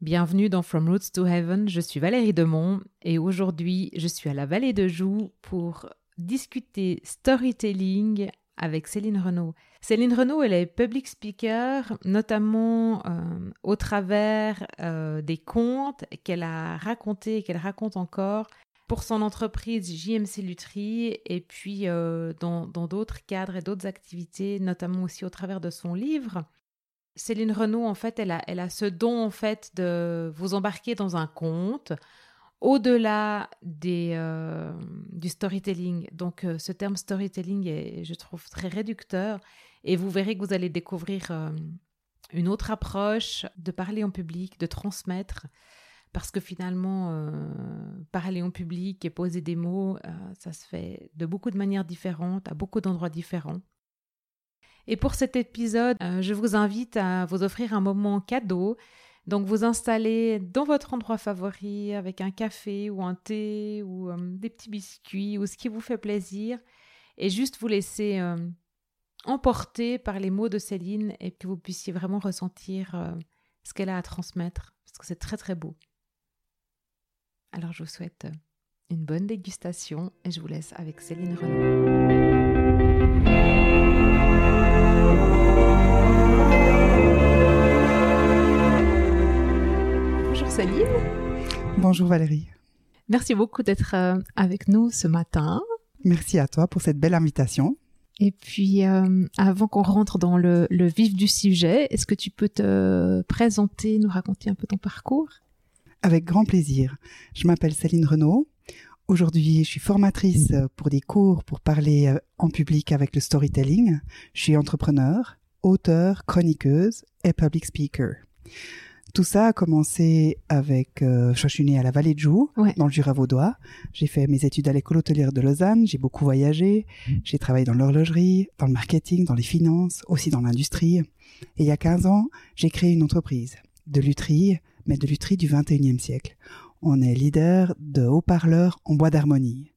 Bienvenue dans From Roots to Heaven, je suis Valérie Demont et aujourd'hui je suis à la Vallée de Joux pour discuter storytelling avec Céline Renaud. Céline Renaud, elle est public speaker, notamment euh, au travers euh, des contes qu'elle a racontés et qu'elle raconte encore pour son entreprise JMC Lutherie et puis euh, dans d'autres cadres et d'autres activités, notamment aussi au travers de son livre. Céline Renaud, en fait, elle a, elle a ce don, en fait, de vous embarquer dans un conte au-delà des, euh, du storytelling. Donc, euh, ce terme storytelling est, je trouve, très réducteur. Et vous verrez que vous allez découvrir euh, une autre approche de parler en public, de transmettre. Parce que finalement, parler en public et poser des mots, ça se fait de beaucoup de manières différentes, à beaucoup d'endroits différents. Et pour cet épisode, euh, je vous invite à vous offrir un moment cadeau. Donc vous installez dans votre endroit favori avec un café ou un thé ou euh, des petits biscuits ou ce qui vous fait plaisir et juste vous laisser euh, emporter par les mots de Céline et que vous puissiez vraiment ressentir ce qu'elle a à transmettre parce que c'est très très beau. Alors je vous souhaite une bonne dégustation et je vous laisse avec Céline Renaud. Bonjour Valérie. Merci beaucoup d'être euh, avec nous ce matin. Merci à toi pour cette belle invitation. Et puis, euh, avant qu'on rentre dans le, vif du sujet, est-ce que tu peux te présenter, nous raconter un peu ton parcours? Avec grand plaisir. Je m'appelle Céline Renaud. Aujourd'hui, je suis formatrice pour des cours pour parler euh, en public avec le storytelling. Je suis entrepreneur, auteur, chroniqueuse et public speaker. Tout ça a commencé avec, euh, je suis née à la Vallée de Joux, dans le Jura vaudois. J'ai fait mes études à l'école hôtelière de Lausanne. J'ai beaucoup voyagé. Mmh. J'ai travaillé dans l'horlogerie, dans le marketing, dans les finances, aussi dans l'industrie. Et il y a 15 ans, j'ai créé une entreprise de lutherie, mais de lutherie du 21e siècle. On est leader de haut-parleurs en bois d'harmonie.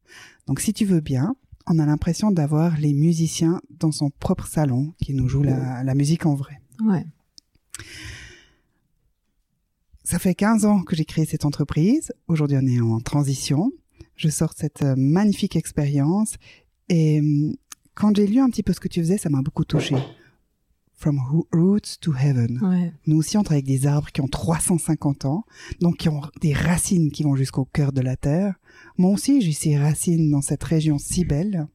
Donc si tu veux bien, on a l'impression d'avoir les musiciens dans son propre salon qui nous jouent la, la musique en vrai. Ouais. Ça fait 15 ans que j'ai créé cette entreprise. Aujourd'hui, on est en transition. Je sors de cette euh, magnifique expérience. Et hum, quand j'ai lu un petit peu ce que tu faisais, ça m'a beaucoup touché. From roots to heaven. Nous aussi, on travaille avec des arbres qui ont 350 ans, donc qui ont des racines qui vont jusqu'au cœur de la terre. Moi aussi, j'ai ces racines dans cette région si belle.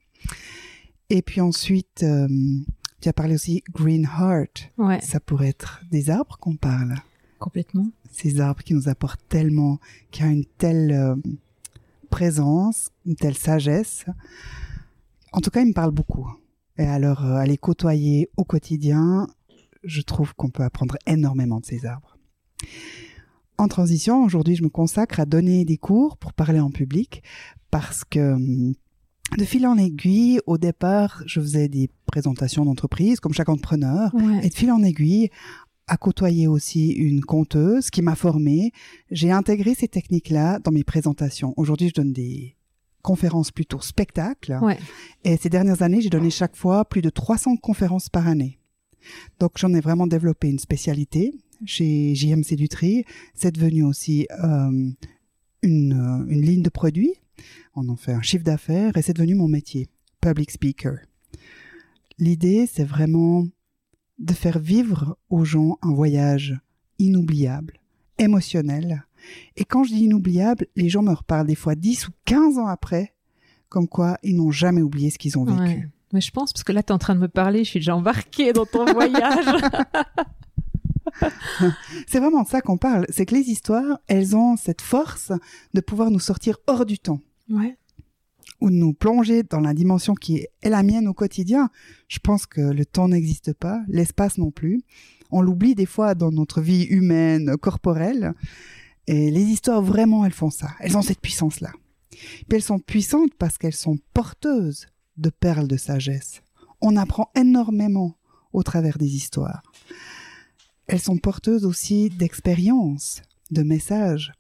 Et puis ensuite, hum, tu as parlé aussi green heart. Ça pourrait être des arbres qu'on parle. Complètement. Ces arbres qui nous apportent tellement, qui ont une telle euh, présence, une telle sagesse. En tout cas, ils me parlent beaucoup. Et alors, euh, à les côtoyer au quotidien, je trouve qu'on peut apprendre énormément de ces arbres. En transition, aujourd'hui, je me consacre à donner des cours pour parler en public parce que de fil en aiguille, au départ, je faisais des présentations d'entreprise, comme chaque entrepreneur. Et de fil en aiguille, à côtoyer aussi une conteuse qui m'a formée. J'ai intégré ces techniques-là dans mes présentations. Aujourd'hui, je donne des conférences plutôt spectacles. Et ces dernières années, j'ai donné chaque fois plus de 300 conférences par année. Donc, j'en ai vraiment développé une spécialité chez JMC Dutry. C'est devenu aussi euh, une, euh, une ligne de produits. On en fait un chiffre d'affaires et c'est devenu mon métier, public speaker. L'idée, c'est vraiment de faire vivre aux gens un voyage inoubliable, émotionnel. Et quand je dis inoubliable, les gens me reparlent des fois 10 ou 15 ans après, comme quoi ils n'ont jamais oublié ce qu'ils ont vécu. Mais je pense, parce que là, tu es en train de me parler, je suis déjà embarquée dans ton voyage. c'est vraiment de ça qu'on parle. C'est que les histoires, elles ont cette force de pouvoir nous sortir hors du temps. Ouais ou de nous plonger dans la dimension qui est la mienne au quotidien. Je pense que le temps n'existe pas, l'espace non plus. On l'oublie des fois dans notre vie humaine, corporelle. Et les histoires, vraiment, elles font ça. Elles ont cette puissance-là. Puis elles sont puissantes parce qu'elles sont porteuses de perles de sagesse. On apprend énormément au travers des histoires. Elles sont porteuses aussi d'expériences, de messages.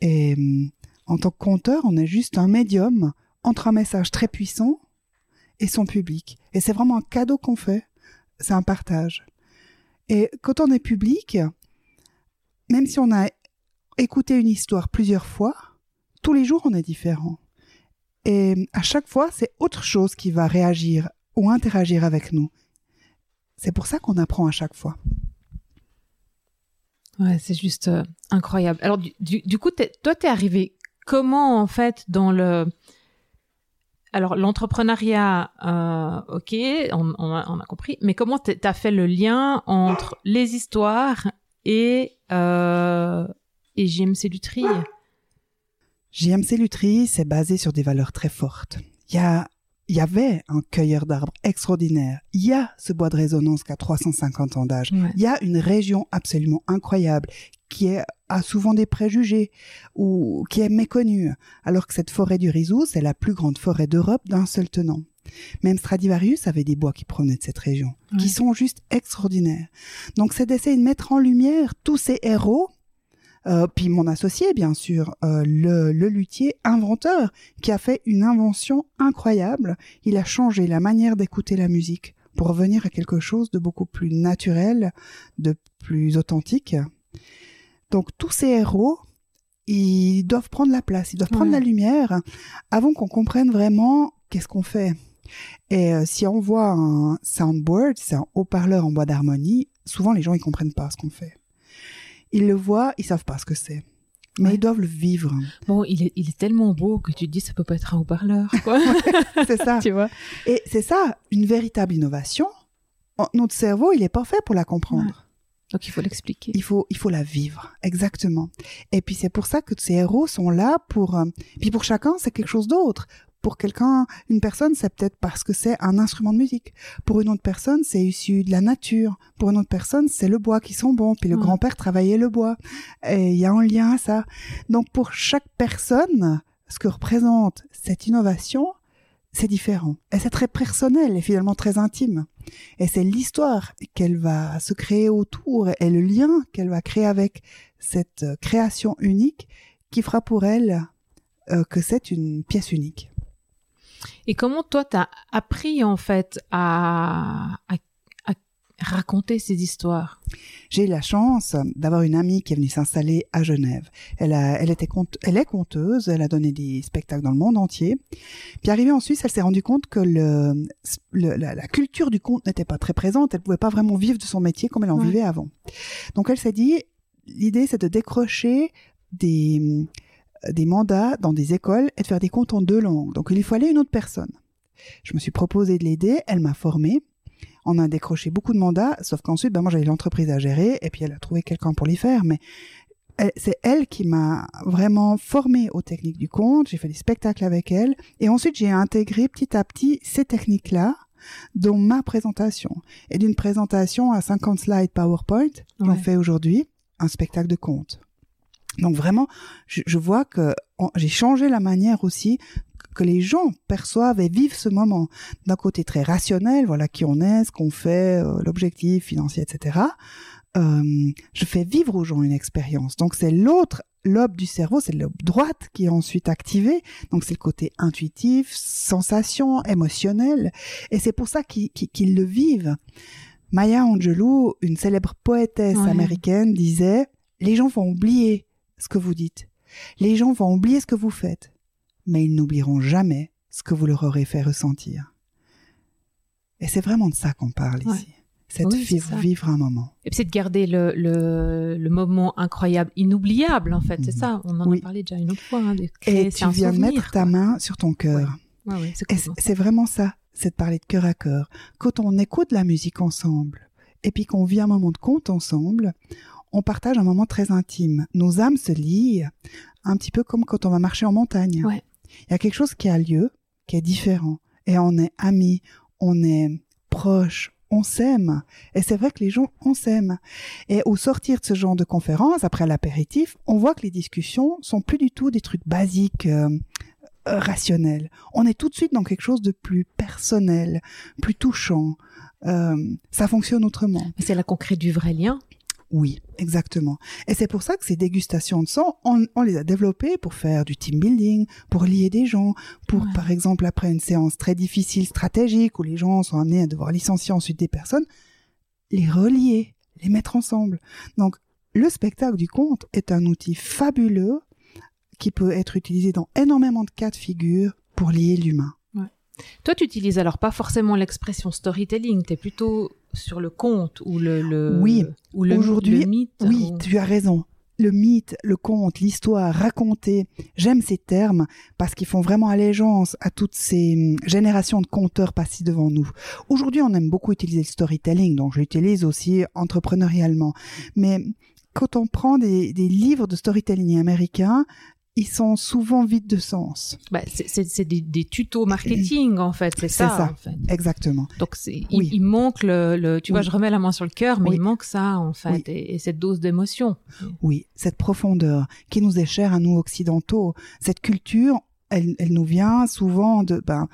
Et hum, en tant que conteur, on est juste un médium entre un message très puissant et son public. Et c'est vraiment un cadeau qu'on fait. C'est un partage. Et quand on est public, même si on a écouter une histoire plusieurs fois, tous les jours on est différent. Et à chaque fois, c'est autre chose qui va réagir ou interagir avec nous. C'est pour ça qu'on apprend à chaque fois. Ouais, c'est juste euh, incroyable. Alors, du, du, coup, toi, t'es arrivé comment, en fait, dans le... Alors, l'entrepreneuriat, euh, ok, on, a, compris, mais comment t'as fait le lien entre les histoires et, euh, et JMC Lutry JMC Lutry, c'est basé sur des valeurs très fortes. Il y avait un cueilleur d'arbres extraordinaire. Il y a ce bois de résonance qui a 350 ans d'âge. Il y a une région absolument incroyable qui a souvent des préjugés ou qui est méconnue, alors que cette forêt du Rizou, c'est la plus grande forêt d'Europe d'un seul tenant. Même Stradivarius avait des bois qui provenaient de cette région, qui sont juste extraordinaires. Donc c'est d'essayer de mettre en lumière tous ces héros euh, puis mon associé, bien sûr, euh, le, le, luthier inventeur, qui a fait une invention incroyable. Il a changé la manière d'écouter la musique pour revenir à quelque chose de beaucoup plus naturel, de plus authentique. Donc tous ces héros, ils doivent prendre la place, ils doivent prendre la lumière avant qu'on comprenne vraiment qu'est-ce qu'on fait. Et euh, si on voit un soundboard, c'est un haut-parleur en bois d'harmonie, souvent les gens ils comprennent pas ce qu'on fait. Ils le voient, ils savent pas ce que c'est. Mais ils doivent le vivre. Bon, il est, il est tellement beau que tu te dis ça peut pas être un haut-parleur, c'est ça. tu vois. Et c'est ça, une véritable innovation. Notre cerveau, il est pas fait pour la comprendre. Donc il faut l'expliquer. Il faut, il faut la vivre, exactement. Et puis c'est pour ça que ces héros sont là pour. Euh, puis pour chacun, c'est quelque chose d'autre pour quelqu'un, une personne, c'est peut-être parce que c'est un instrument de musique. Pour une autre personne, c'est issu de la nature. Pour une autre personne, c'est le bois qui sont bons. Puis le grand-père travaillait le bois. Et il y a un lien à ça. Donc pour chaque personne, ce que représente cette innovation, c'est différent. Et c'est très personnel et finalement très intime. Et c'est l'histoire qu'elle va se créer autour et le lien qu'elle va créer avec cette création unique qui fera pour elle euh, que c'est une pièce unique. Et comment toi, tu as appris en fait à, à, raconter ces histoires? J'ai eu la chance d'avoir une amie qui est venue s'installer à Genève. Elle, a, elle, était elle est conteuse, elle a donné des spectacles dans le monde entier. Puis arrivée en Suisse, elle s'est rendue compte que le, la, culture du conte n'était pas très présente. Elle pouvait pas vraiment vivre de son métier comme elle en vivait avant. Donc elle s'est dit, l'idée c'est de décrocher des des mandats dans des écoles et de faire des comptes en deux langues. Donc il lui fallait une autre personne. Je me suis proposé de l'aider, elle m'a formée. On a décroché beaucoup de mandats, sauf qu'ensuite, ben moi j'avais l'entreprise à gérer et puis elle a trouvé quelqu'un pour les faire. Mais c'est elle qui m'a vraiment formée aux techniques du compte. J'ai fait des spectacles avec elle et ensuite j'ai intégré petit à petit ces techniques-là dans ma présentation. Et d'une présentation à 50 slides PowerPoint, j'en fais aujourd'hui un spectacle de compte. Donc vraiment, je, vois que j'ai changé la manière aussi que les gens perçoivent et vivent ce moment. D'un côté très rationnel, voilà qui on est, ce qu'on fait, euh, l'objectif financier, etc. Euh, je fais vivre aux gens une expérience. Donc c'est l'autre lobe du cerveau, c'est le lobe droite qui est ensuite activé. Donc c'est le côté intuitif, sensation, émotionnel. Et c'est pour ça qu'ils le vivent. Maya Angelou, une célèbre poétesse américaine, disait, les gens vont oublier ce que vous dites. Les gens vont oublier ce que vous faites, mais ils n'oublieront jamais ce que vous leur aurez fait ressentir. Et c'est vraiment de ça qu'on parle ici. C'est de vivre, un moment. Et c'est de garder le, le, moment incroyable, inoubliable en fait. C'est mhm. ça, on en a parlé déjà une autre fois. Hein, et tu viens de mettre ta main sur ton cœur. c'est vraiment ça, c'est de parler de cœur à cœur. Quand on écoute la musique ensemble, et puis qu'on vit un moment de compte ensemble, on partage un moment très intime. Nos âmes se lient un petit peu comme quand on va marcher en montagne. Il y a quelque chose qui a lieu, qui est différent. Et on est amis, on est proches, on s'aime. Et c'est vrai que les gens, on s'aime. Et au sortir de ce genre de conférence, après l'apéritif, on voit que les discussions sont plus du tout des trucs basiques, euh, euh, rationnels. On est tout de suite dans quelque chose de plus personnel, plus touchant. Euh, ça fonctionne autrement. C'est là qu'on crée du vrai lien. Oui, exactement. Et c'est pour ça que ces dégustations de sang, on, les a développées pour faire du team building, pour lier des gens, pour par exemple après une séance très difficile, stratégique, où les gens sont amenés à devoir licencier ensuite des personnes, les relier, les mettre ensemble. Donc le spectacle du conte est un outil fabuleux qui peut être utilisé dans énormément de cas de figure pour lier l'humain. Toi, tu utilises alors pas forcément l'expression storytelling, tu es plutôt sur le conte ou le, oui. ou le, Aujourd'hui, mythe. Oui, tu as raison. Le mythe, le conte, l'histoire, raconter, j'aime ces termes parce qu'ils font vraiment allégeance à toutes ces hum, générations de conteurs passés devant nous. Aujourd'hui, on aime beaucoup utiliser le storytelling, donc je l'utilise aussi entrepreneurialement. Mais quand on prend des, des livres de storytelling américains, ils sont souvent vides de sens. Bah, c'est des, des, tutos marketing en fait, c'est ça, ça. En fait. Exactement. Donc oui. il, il, manque le, le tu oui. vois, je remets la main sur le cœur, mais oui. il manque ça en fait et, et, cette dose d'émotion. Oui, cette profondeur qui nous est chère à nous occidentaux, cette culture, elle, elle nous vient souvent de ben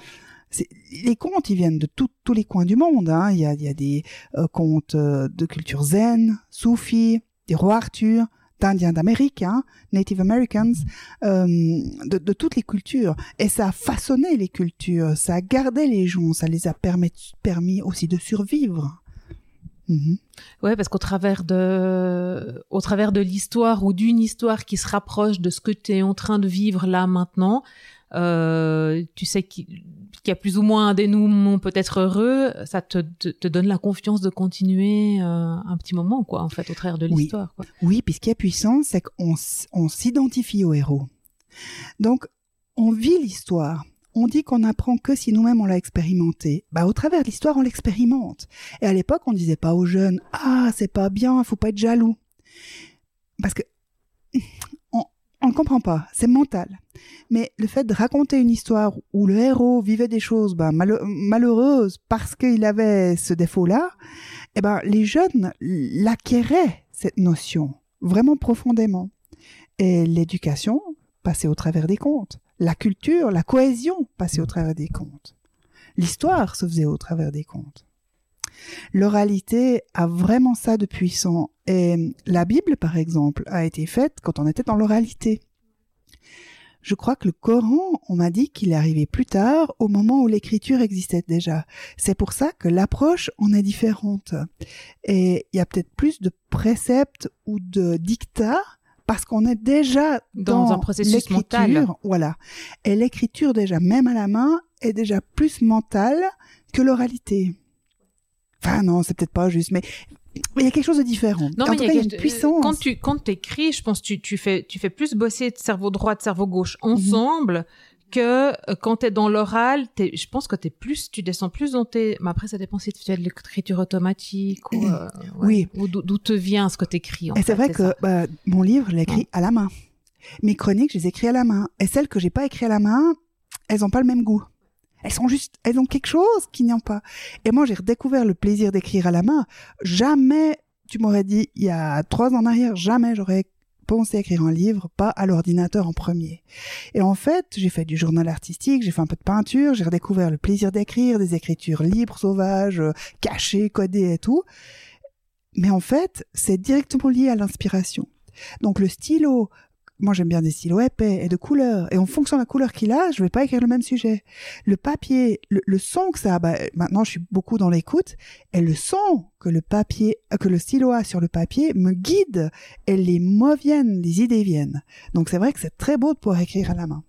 les contes, ils viennent de tout, tous les coins du monde. Hein. Il, y a, il y a des euh, contes de culture zen, soufis, des rois Arthur, d'Indiens d'Amérique, hein, Native Americans, euh, de, de, toutes les cultures. Et ça a façonné les cultures, ça a gardé les gens, ça les a permis, permis aussi de survivre. Mm -hmm. Ouais, parce qu'au travers de, au travers de l'histoire ou d'une histoire qui se rapproche de ce que tu es en train de vivre là maintenant, euh, tu sais qu'il qu y a plus ou moins un dénouement peut-être heureux, ça te, te, te, donne la confiance de continuer euh, un petit moment, quoi, en fait, au travers de l'histoire. Oui, oui puis ce qui est puissant, c'est qu'on on s'identifie au héros. Donc, on vit l'histoire. On dit qu'on apprend que si nous-mêmes on l'a expérimenté. Bah, au travers de l'histoire, on l'expérimente. Et à l'époque, on disait pas aux jeunes, ah, c'est pas bien, faut pas être jaloux. Parce que, on ne comprend pas, c'est mental. Mais le fait de raconter une histoire où le héros vivait des choses ben, mal malheureuses parce qu'il avait ce défaut-là, eh ben, les jeunes l'acquéraient, cette notion, vraiment profondément. Et l'éducation passait au travers des contes. La culture, la cohésion passait au travers des contes. L'histoire se faisait au travers des contes. L'oralité a vraiment ça de puissant. Et la Bible, par exemple, a été faite quand on était dans l'oralité. Je crois que le Coran, on m'a dit qu'il est arrivé plus tard, au moment où l'écriture existait déjà. C'est pour ça que l'approche en est différente. Et il y a peut-être plus de préceptes ou de dictats parce qu'on est déjà dans, dans un processus mental. Voilà. Et l'écriture déjà, même à la main, est déjà plus mentale que l'oralité. Enfin non, c'est peut-être pas juste, mais il y a quelque chose de différent. Non, en mais tout il y a, cas, il y a une puissance. Quand tu quand écris, je pense que tu, tu fais tu fais plus bosser de cerveau droit, de cerveau gauche ensemble. Mm -hmm. que euh, quand t'es dans l'oral, je pense que t'es plus, tu descends plus dans tes. Mais après, ça dépend si tu fais de l'écriture automatique ou, euh, ouais, oui, ou d'où te vient ce que t'écris. Et c'est vrai que bah, mon livre, je l'ai écrit ouais. à la main. Mes chroniques, je les écris à la main. Et celles que j'ai pas écrites à la main, elles ont pas le même goût. Elles sont juste, elles ont quelque chose qu'ils n'ont pas. Et moi, j'ai redécouvert le plaisir d'écrire à la main. Jamais, tu m'aurais dit, il y a trois ans en arrière, jamais j'aurais pensé écrire un livre, pas à l'ordinateur en premier. Et en fait, j'ai fait du journal artistique, j'ai fait un peu de peinture, j'ai redécouvert le plaisir d'écrire, des écritures libres, sauvages, cachées, codées et tout. Mais en fait, c'est directement lié à l'inspiration. Donc le stylo, moi j'aime bien des stylos épais et de couleurs. Et en fonction de la couleur qu'il a je vais pas écrire le même sujet. Le papier le, le son que ça a bah, maintenant je suis beaucoup dans l'écoute et le son que le papier que le stylo a sur le papier me guide. Et les mots viennent les idées viennent. Donc c'est vrai que c'est très beau de pouvoir écrire à la main.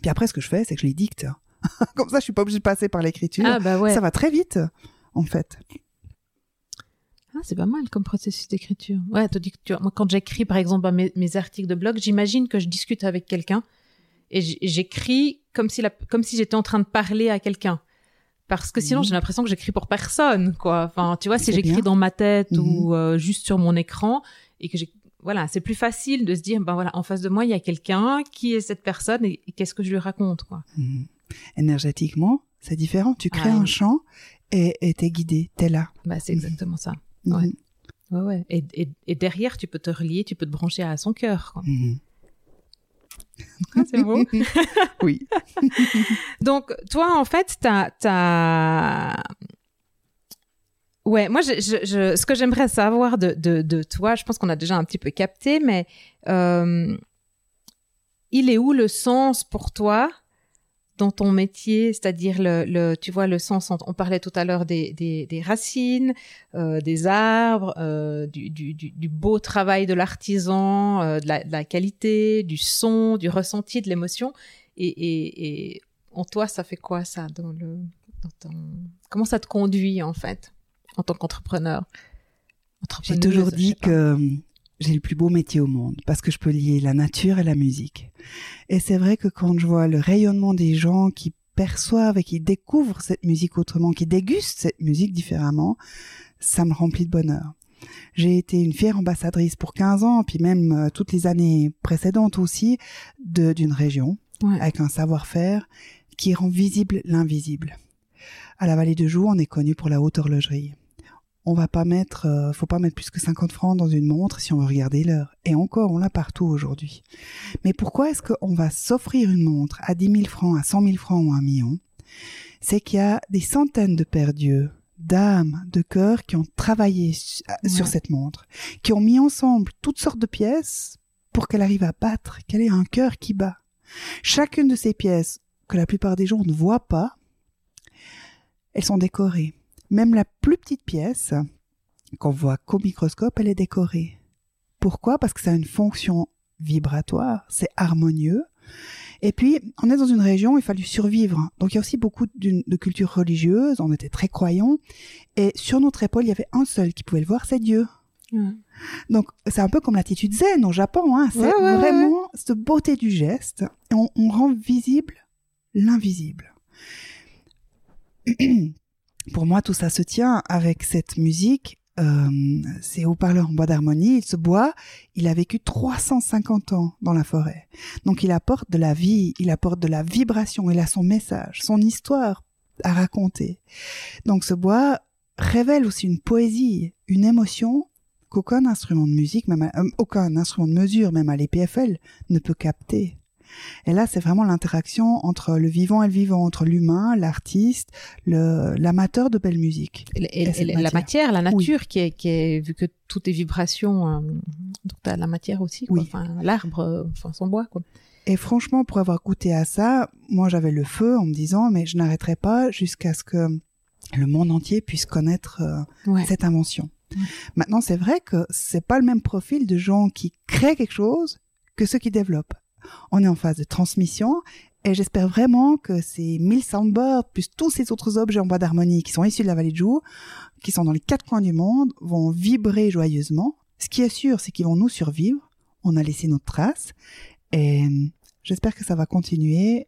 Puis après ce que je fais c'est que je les dicte. Comme ça je suis pas obligée de passer par l'écriture. Ah, bah ouais. ça va très vite en fait c'est pas mal comme processus d'écriture. Ouais, tu dis que tu, moi, quand j'écris, par exemple, mes, mes, articles de blog, j'imagine que je discute avec quelqu'un et j'écris comme si, la, comme si j'étais en train de parler à quelqu'un. Parce que sinon, mmh. j'ai l'impression que j'écris pour personne, quoi. Enfin, tu vois, si j'écris dans ma tête mmh. ou euh, juste sur mon écran et que j'ai, voilà, c'est plus facile de se dire, ben voilà, en face de moi, il y a quelqu'un qui est cette personne et, et qu'est-ce que je lui raconte, quoi. Mmh. Énergétiquement, c'est différent. Tu crées ah, un champ et t'es guidé, t'es là. Bah, c'est exactement ça. Ouais. Mmh. ouais, ouais. Et, et, et, derrière, tu peux te relier, tu peux te brancher à son cœur. Mmh. Ah, c'est beau. oui. Donc, toi, en fait, t'as. as... Ouais, moi, je, je, je, ce que j'aimerais savoir de, de, de, toi, je pense qu'on a déjà un petit peu capté, mais euh, il est où le sens pour toi dans ton métier, c'est-à-dire le, le, tu vois le sens. On parlait tout à l'heure des, des, des, racines, euh, des arbres, euh, du, du, du, beau travail de l'artisan, euh, de, la, de, la, qualité, du son, du ressenti, de l'émotion. Et, et, et, en toi, ça fait quoi ça dans le dans ton... Comment ça te conduit en fait en tant qu'entrepreneur? J'ai toujours dit que j'ai le plus beau métier au monde parce que je peux lier la nature et la musique. Et c'est vrai que quand je vois le rayonnement des gens qui perçoivent et qui découvrent cette musique autrement, qui dégustent cette musique différemment, ça me remplit de bonheur. J'ai été une fière ambassadrice pour 15 ans, puis même euh, toutes les années précédentes aussi, d'une région, avec un savoir-faire qui rend visible l'invisible. À la vallée de Joux, on est connu pour la haute horlogerie on va pas mettre, euh, faut pas mettre plus que 50 francs dans une montre si on veut regarder l'heure. Et encore, on l'a partout aujourd'hui. Mais pourquoi est-ce qu'on va s'offrir une montre à 10 000 francs, à 100 000 francs ou à un million? C'est qu'il y a des centaines de pères dieux, d'âmes, de cœurs qui ont travaillé sur cette montre, qui ont mis ensemble toutes sortes de pièces pour qu'elle arrive à battre, qu'elle ait un cœur qui bat. Chacune de ces pièces, que la plupart des gens ne voient pas, elles sont décorées même la plus petite pièce, qu'on voit qu'au microscope, elle est décorée. Pourquoi? Parce que ça a une fonction vibratoire, c'est harmonieux. Et puis, on est dans une région, il fallu survivre. Donc, il y a aussi beaucoup de culture religieuse, on était très croyants. Et sur notre épaule, il y avait un seul qui pouvait le voir, c'est Dieu. Donc, c'est un peu comme l'attitude zen au Japon. Hein. C'est vraiment cette beauté du geste. on, on rend visible l'invisible. pour moi, tout ça se tient avec cette musique. Euh, c'est haut-parleur en bois d'harmonie. Ce bois, il a vécu 350 ans dans la forêt. Donc, il apporte de la vie, il apporte de la vibration, il a son message, son histoire à raconter. Donc, ce bois révèle aussi une poésie, une émotion qu'aucun instrument de musique, même euh, aucun instrument de mesure, même à l'EPFL, ne peut capter. Et là, c'est vraiment l'interaction entre le vivant et le vivant, entre l'humain, l'artiste, l'amateur de belle musique. Et, la matière, la nature, qui, est, qui est, vu que tout est vibration, euh, donc as la matière aussi, quoi. Enfin, l'arbre, euh, enfin, son bois, quoi. Et franchement, pour avoir goûté à ça, moi j'avais le feu en me disant, mais je n'arrêterai pas jusqu'à ce que le monde entier puisse connaître euh, cette invention. Maintenant, c'est vrai que c'est pas le même profil de gens qui créent quelque chose que ceux qui développent on est en phase de transmission et j'espère vraiment que ces 1000 soundboards, plus tous ces autres objets en bois d'harmonie qui sont issus de la vallée de Joux, qui sont dans les quatre coins du monde, vont vibrer joyeusement. Ce qui est sûr, c'est qu'ils vont nous survivre. On a laissé notre trace. Et j'espère que ça va continuer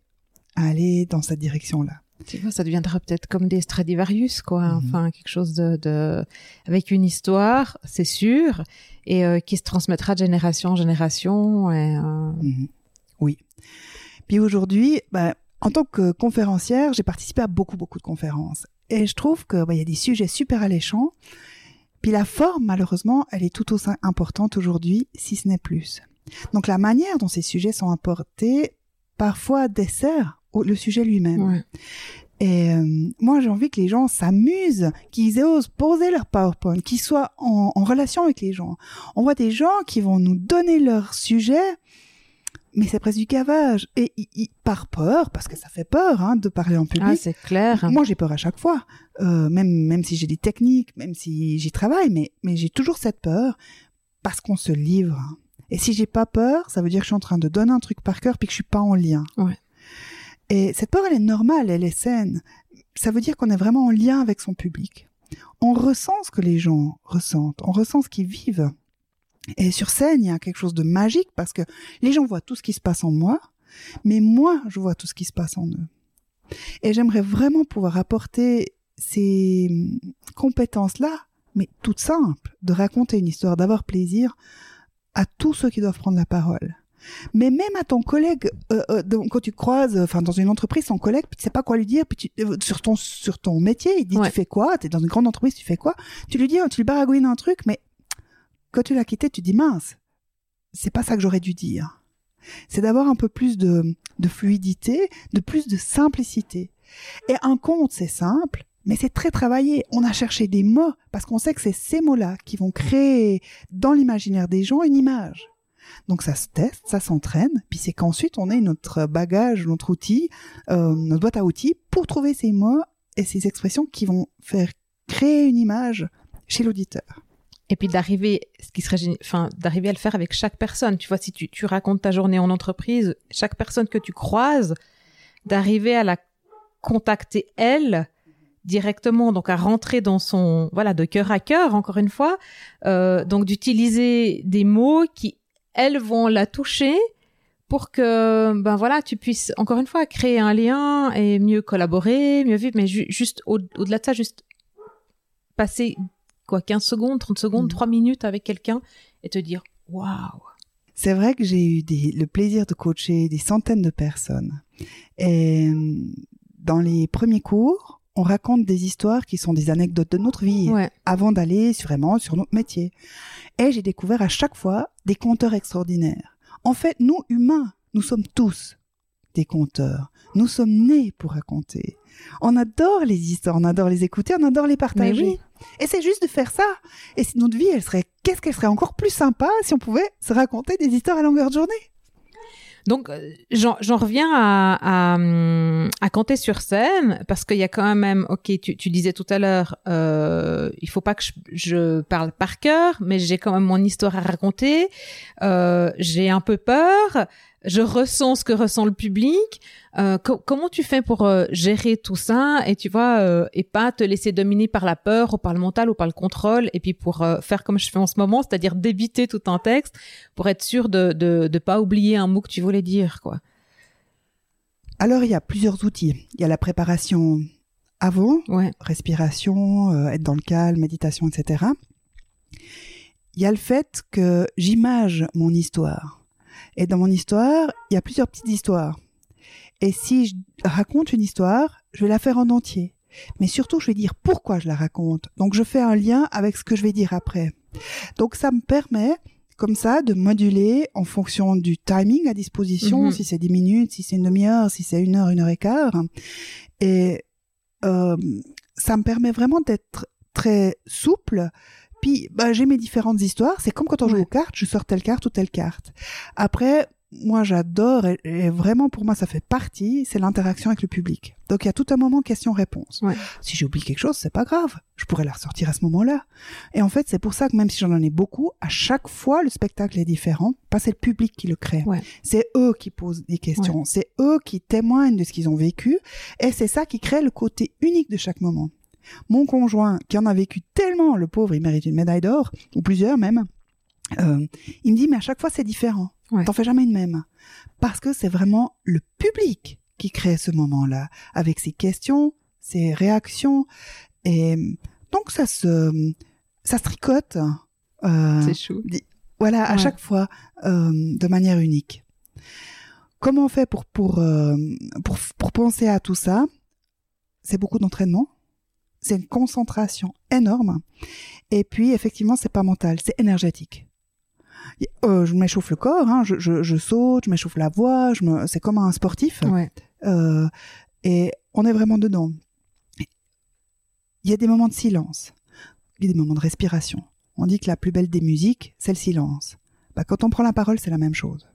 à aller dans cette direction-là. Tu vois, ça deviendra peut-être comme des Stradivarius, quoi. Mhm. Enfin, quelque chose de, avec une histoire, c'est sûr, et euh, qui se transmettra de génération en génération. Et, euh, mhm. Puis aujourd'hui, bah, en tant que conférencière, j'ai participé à beaucoup, beaucoup de conférences. Et je trouve qu'il bah, y a des sujets super alléchants. Puis la forme, malheureusement, elle est tout aussi importante aujourd'hui, si ce n'est plus. Donc la manière dont ces sujets sont apportés, parfois dessert le sujet lui-même. Et euh, moi, j'ai envie que les gens s'amusent, qu'ils osent poser leur PowerPoint, qu'ils soient en, en, relation avec les gens. On voit des gens qui vont nous donner leur sujet mais c'est presque du cavage. Et par peur, parce que ça fait peur hein, de parler en public. Ah, c'est clair. Moi, j'ai peur à chaque fois, euh, même même si j'ai des techniques, même si j'y travaille, mais mais j'ai toujours cette peur parce qu'on se livre. Et si j'ai pas peur, ça veut dire que je suis en train de donner un truc par cœur puis que je suis pas en lien. Ouais. Et cette peur, elle est normale, elle est saine. Ça veut dire qu'on est vraiment en lien avec son public. On ressent ce que les gens ressentent, on ressent ce qu'ils vivent. Et sur scène, il y a quelque chose de magique parce que les gens voient tout ce qui se passe en moi, mais moi, je vois tout ce qui se passe en eux. Et j'aimerais vraiment pouvoir apporter ces compétences-là, mais toutes simples, de raconter une histoire, d'avoir plaisir à tous ceux qui doivent prendre la parole. Mais même à ton collègue, euh, euh, quand tu croises, enfin dans une entreprise, ton collègue, tu sais pas quoi lui dire, puis tu, euh, sur ton sur ton métier, il dit tu fais quoi? T'es dans une grande entreprise, tu fais quoi? Tu lui dis, tu lui baragouines un truc, mais quand tu l'as quitté, tu dis mince, c'est pas ça que j'aurais dû dire. C'est d'avoir un peu plus de, fluidité, de plus de simplicité. Et un conte, c'est simple, mais c'est très travaillé. On a cherché des mots parce qu'on sait que c'est ces mots-là qui vont créer dans l'imaginaire des gens une image. Donc ça se teste, ça s'entraîne, puis c'est qu'ensuite on ait notre bagage, notre outil, euh, notre boîte à outils pour trouver ces mots et ces expressions qui vont faire créer une image chez l'auditeur. Et puis d'arriver, ce qui serait, enfin, d'arriver à le faire avec chaque personne. Tu vois, si tu, tu racontes ta journée en entreprise, chaque personne que tu croises, d'arriver à la contacter elle directement, donc à rentrer dans son, voilà, de cœur à cœur, encore une fois, euh, donc d'utiliser des mots qui, elles, vont la toucher pour que, ben voilà, tu puisses, encore une fois, créer un lien et mieux collaborer, mieux vivre, mais juste au-delà de ça, juste passer, quoi, 15 secondes, 30 secondes, 3 mmh. minutes avec quelqu'un et te dire, waouh! C'est vrai que j'ai eu le plaisir de coacher des centaines de personnes. Et dans les premiers cours, on raconte des histoires qui sont des anecdotes de notre vie avant d'aller vraiment sur notre métier. Et j'ai découvert à chaque fois des conteurs extraordinaires. En fait, nous, humains, nous sommes tous des conteurs. Nous sommes nés pour raconter. On adore les histoires, on adore les écouter, on adore les partager. Et c'est juste de faire ça. Et si notre vie, elle serait, qu'est-ce qu'elle serait encore plus sympa si on pouvait se raconter des histoires à longueur de journée? Donc, euh, j'en reviens à, à, à, compter sur scène parce qu'il y a quand même, ok, tu, tu disais tout à l'heure, euh, il faut pas que je, je, parle par cœur, mais j'ai quand même mon histoire à raconter. Euh, j'ai un peu peur je ressens ce que ressent le public. Euh, comment tu fais pour euh, gérer tout ça et tu vois euh, et pas te laisser dominer par la peur ou par le mental ou par le contrôle et puis pour faire comme je fais en ce moment, c'est-à-dire débiter tout un texte pour être sûr de, de de pas oublier un mot que tu voulais dire quoi. Alors il y a plusieurs outils. Il y a la préparation avant, respiration, être dans le calme, méditation, etc. Il y a le fait que j'image mon histoire. Et dans mon histoire, il y a plusieurs petites histoires. Et si je raconte une histoire, je vais la faire en entier. Mais surtout, je vais dire pourquoi je la raconte. Donc, je fais un lien avec ce que je vais dire après. Donc, ça me permet, comme ça, de moduler en fonction du timing à disposition, mhm. si c'est 10 minutes, si c'est une demi-heure, si c'est une heure, une heure et quart. Et euh, ça me permet vraiment d'être très souple puis, bah, j'ai mes différentes histoires. C'est comme quand on joue aux cartes, je sors telle carte ou telle carte. Après, moi, j'adore et, vraiment pour moi, ça fait partie, c'est l'interaction avec le public. Donc, il y a tout un moment question-réponse. Si j'ai oublié quelque chose, c'est pas grave. Je pourrais la ressortir à ce moment-là. Et en fait, c'est pour ça que même si j'en ai beaucoup, à chaque fois, le spectacle est différent. Pas c'est le public qui le crée. C'est eux qui posent des questions. C'est eux qui témoignent de ce qu'ils ont vécu. Et c'est ça qui crée le côté unique de chaque moment. Mon conjoint, qui en a vécu tellement, le pauvre, il mérite une médaille d'or, ou plusieurs même, euh, il me dit, mais à chaque fois, c'est différent. T'en fais jamais une même. Parce que c'est vraiment le public qui crée ce moment-là, avec ses questions, ses réactions. Et donc, ça se, ça se tricote. Euh, c'est chou. Voilà, à chaque fois, euh, de manière unique. Comment on fait pour, pour, pour, pour penser à tout ça? C'est beaucoup d'entraînement c'est une concentration énorme. Et puis, effectivement, c'est pas mental, c'est énergétique. Euh, je m'échauffe le corps, hein, je, je, je, saute, je m'échauffe la voix, je me, c'est comme un sportif. Euh, et on est vraiment dedans. Il y a des moments de silence, il y a des moments de respiration. On dit que la plus belle des musiques, c'est le silence. Bah, quand on prend la parole, c'est la même chose.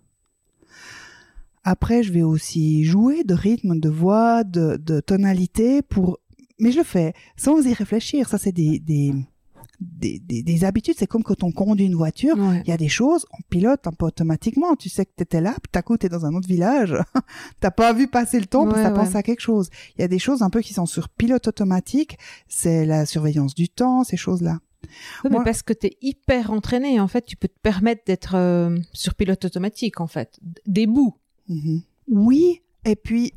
Après, je vais aussi jouer de rythme, de voix, de, de tonalité pour mais je le fais sans y réfléchir. Ça, c'est des, des, des, des, habitudes. C'est comme quand on conduit une voiture. Il y a des choses, on pilote un peu automatiquement. Tu sais que tu étais là, puis t'as t'es dans un autre village. t'as pas vu passer le temps, parce que t'as pensé à quelque chose. Il y a des choses un peu qui sont sur pilote automatique. C'est la surveillance du temps, ces choses-là. mais parce que tu es hyper entraîné, en fait, tu peux te permettre d'être euh, sur pilote automatique, en fait. Des bouts. Mm-hmm. Oui, et puis,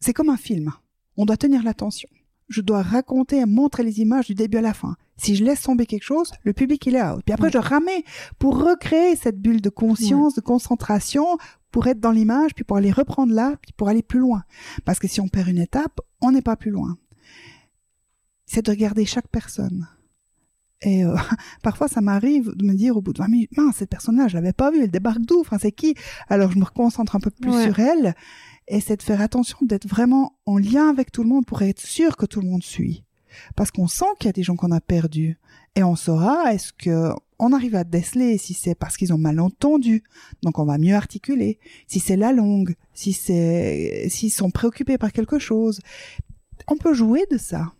c'est comme un film on doit tenir l'attention. Je dois raconter et montrer les images du début à la fin. Si je laisse tomber quelque chose, le public il est out. Puis après je ramais pour recréer cette bulle de conscience, de concentration, pour être dans l'image, puis pour aller reprendre là, puis pour aller plus loin. Parce que si on perd une étape, on n'est pas plus loin. C'est de regarder chaque personne. Et euh, parfois, ça m'arrive de me dire au bout de 20 minutes, mince, cette personne-là, je l'avais pas vue, elle débarque d'où? Enfin, c'est qui? Alors, je me reconcentre un peu plus sur elle et c'est de faire attention d'être vraiment en lien avec tout le monde pour être sûr que tout le monde suit. Parce qu'on sent qu'il y a des gens qu'on a perdus. Et on saura, est-ce que on arrive à déceler si c'est parce qu'ils ont mal entendu, donc on va mieux articuler. Si c'est la langue, si c'est s'ils sont préoccupés par quelque chose, on peut jouer de ça.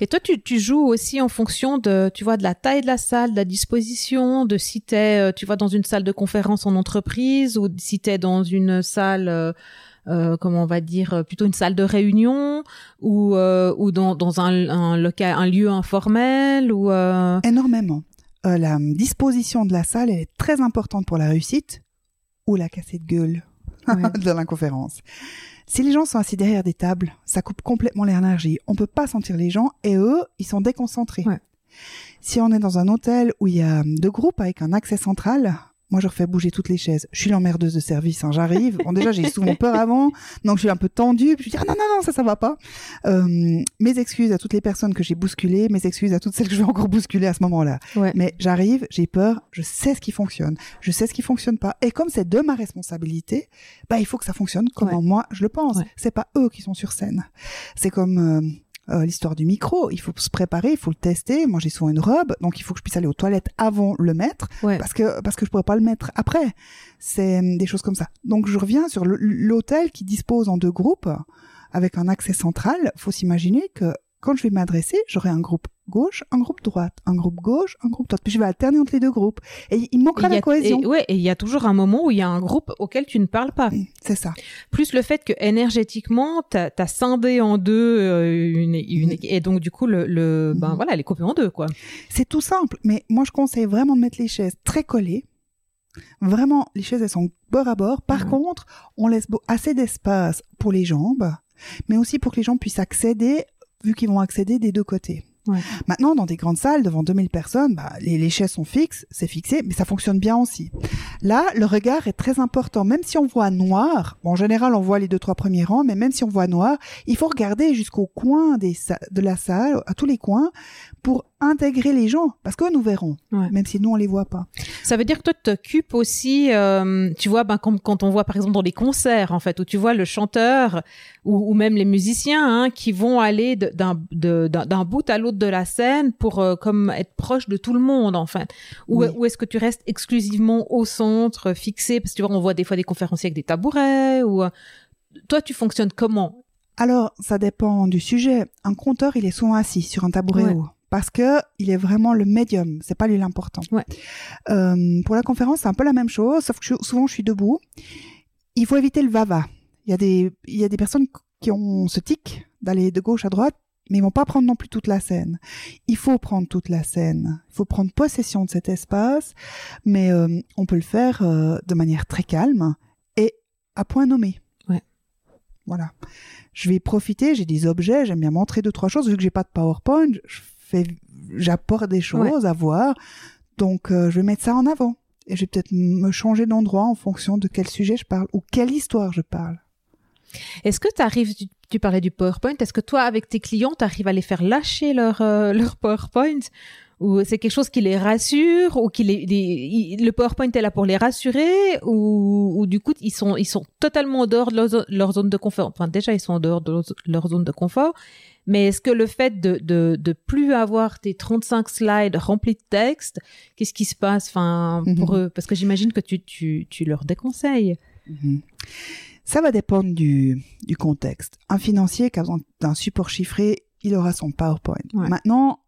Et toi, tu, tu joues aussi en fonction de, tu vois, de la taille de la salle, de la disposition, de si t'es, euh, tu vois, dans une salle de conférence en entreprise ou si t'es dans une salle, euh, comment on va dire, euh, plutôt une salle de réunion ou euh, ou dans, dans un, un local, un lieu informel ou. euh, Énormément. Euh, la disposition de la salle est très importante pour la réussite ou la cassée de gueule Ouais. de la conférence. Si les gens sont assis derrière des tables, ça coupe complètement l'énergie. On peut pas sentir les gens et eux, ils sont déconcentrés. Ouais. Si on est dans un hôtel où il y a deux groupes avec un accès central, moi je refais bouger toutes les chaises. Je suis l'emmerdeuse de service, hein, j'arrive. Bon déjà j'ai souvent peur avant, donc je suis un peu tendue. Puis je dis ah non non non ça ça va pas. Euh, mes excuses à toutes les personnes que j'ai bousculées, mes excuses à toutes celles que je vais encore bousculer à ce moment-là. Ouais. Mais j'arrive, j'ai peur, je sais ce qui fonctionne, je sais ce qui fonctionne pas. Et comme c'est de ma responsabilité, bah il faut que ça fonctionne comme Ouais. moi je le pense. Ouais. C'est pas eux qui sont sur scène. C'est comme euh, euh, l'histoire du micro. Il faut se préparer, il faut le tester. Moi j'ai souvent une robe, donc il faut que je puisse aller aux toilettes avant le mettre Ouais. parce que parce que je pourrais pas le mettre après. C'est euh, des choses comme ça. Donc je reviens sur l'hôtel qui dispose en deux groupes avec un accès central. Faut s'imaginer que quand je vais m'adresser, j'aurai un groupe gauche, un groupe droite, un groupe gauche, un groupe droite. Puis je vais alterner entre les deux groupes. Et il manquera Et la a- cohésion. et- ouais, et il y a toujours un moment où il y a un groupe auquel tu ne parles pas. C'est ça. Plus le fait que énergétiquement, t'as as scindé en deux euh, une, une, et donc du coup le, le ben Mhm. voilà, elle est coupée en deux quoi. C'est tout simple. Mais moi, je conseille vraiment de mettre les chaises très collées. Vraiment, les chaises, elles sont bord à bord. Par Mhm. contre, on laisse assez d'espace pour les jambes, mais aussi pour que les gens puissent accéder, vu qu'ils vont accéder des deux côtés. Maintenant, dans des grandes salles, devant 2000 personnes, bah, les, les chaises sont fixes, c'est fixé, mais ça fonctionne bien aussi. Là, le regard est très important. Même si on voit noir, bon, en général, on voit les deux, trois premiers rangs, mais même si on voit noir, il faut regarder jusqu'au coin des de la salle, à tous les coins, pour intégrer les gens, parce que nous verrons, Ouais. même si nous, on les voit pas. Ça veut dire que toi tu t'occupes aussi, euh, tu vois, ben comme quand on voit par exemple dans les concerts en fait, où tu vois le chanteur ou, ou même les musiciens hein, qui vont aller d'un bout à l'autre de la scène pour euh, comme être proche de tout le monde en fait. Ou, Oui. ou est-ce que tu restes exclusivement au centre, fixé? Parce que tu vois, on voit des fois des conférenciers avec des tabourets ou euh, toi tu fonctionnes comment? Alors, ça dépend du sujet. Un compteur, il est souvent assis sur un tabouret Ouais. haut. Parce que il est vraiment le médium, c'est pas lui l'important. Ouais. Euh, pour la conférence, c'est un peu la même chose, sauf que je- souvent je suis debout. Il faut éviter le va-va. Il y a des, il y a des personnes qui ont ce tic d'aller de gauche à droite, mais ils vont pas prendre non plus toute la scène. Il faut prendre toute la scène. Il faut prendre possession de cet espace, mais euh, on peut le faire euh, de manière très calme et à point nommé. Ouais. Voilà. Je vais profiter, j'ai des objets, j'aime bien montrer deux, trois choses. Vu que j'ai pas de PowerPoint, je fais, j'apporte des choses à voir. Donc, euh, je vais mettre ça en avant. Et je vais peut-être me changer d'endroit en fonction de quel sujet je parle ou quelle histoire je parle. Est-ce que tu arrives, tu, tu parlais du PowerPoint, est-ce que toi, avec tes clients, tu arrives à les faire lâcher leur, euh, leur PowerPoint? Ou c'est quelque chose qui les rassure Ou qui les, le PowerPoint est là pour les rassurer ou, ou du coup, ils sont, ils sont totalement en dehors de leur, leur zone de confort? Enfin, déjà, ils sont en dehors de leur, leur zone de confort. Mais est-ce que le fait de, de, de plus avoir tes 35 slides remplis de texte, qu'est-ce qui se passe enfin, pour Mhm. eux? Parce que j'imagine que tu, tu, tu leur déconseilles. Mhm. Ça va dépendre du, du contexte. Un financier qui a besoin d'un support chiffré, il aura son PowerPoint. Ouais. Maintenant,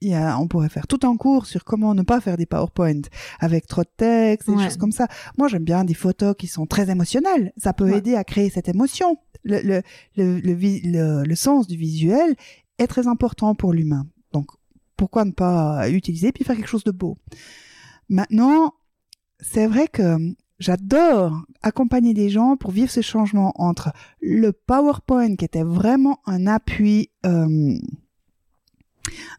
il y a, on pourrait faire tout un cours sur comment ne pas faire des PowerPoint avec trop de texte, des Ouais. choses comme ça. Moi, j'aime bien des photos qui sont très émotionnelles. Ça peut Ouais. aider à créer cette émotion. Le, le, le, le- le sens du visuel est très important pour l'humain. Donc, pourquoi ne pas utiliser puis faire quelque chose de beau? Maintenant, c'est vrai que j'adore accompagner des gens pour vivre ce changement entre le PowerPoint qui était vraiment un appui, euh,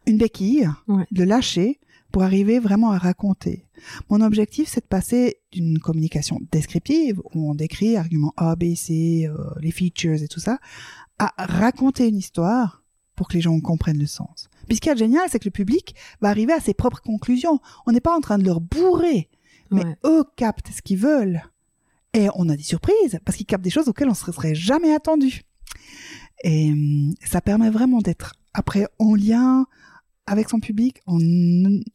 une béquille, Ouais. de lâcher pour arriver vraiment à raconter. Mon objectif, c'est de passer d'une communication descriptive, où on décrit arguments A, B, C, euh, les features et tout ça, à raconter une histoire pour que les gens comprennent le sens. Puis ce qui est génial, c'est que le public va arriver à ses propres conclusions. On n'est pas en train de leur bourrer, mais Ouais. eux captent ce qu'ils veulent. Et on a des surprises, parce qu'ils captent des choses auxquelles on ne se serait jamais attendu. Et hum, ça permet vraiment d'être après en lien avec son public en,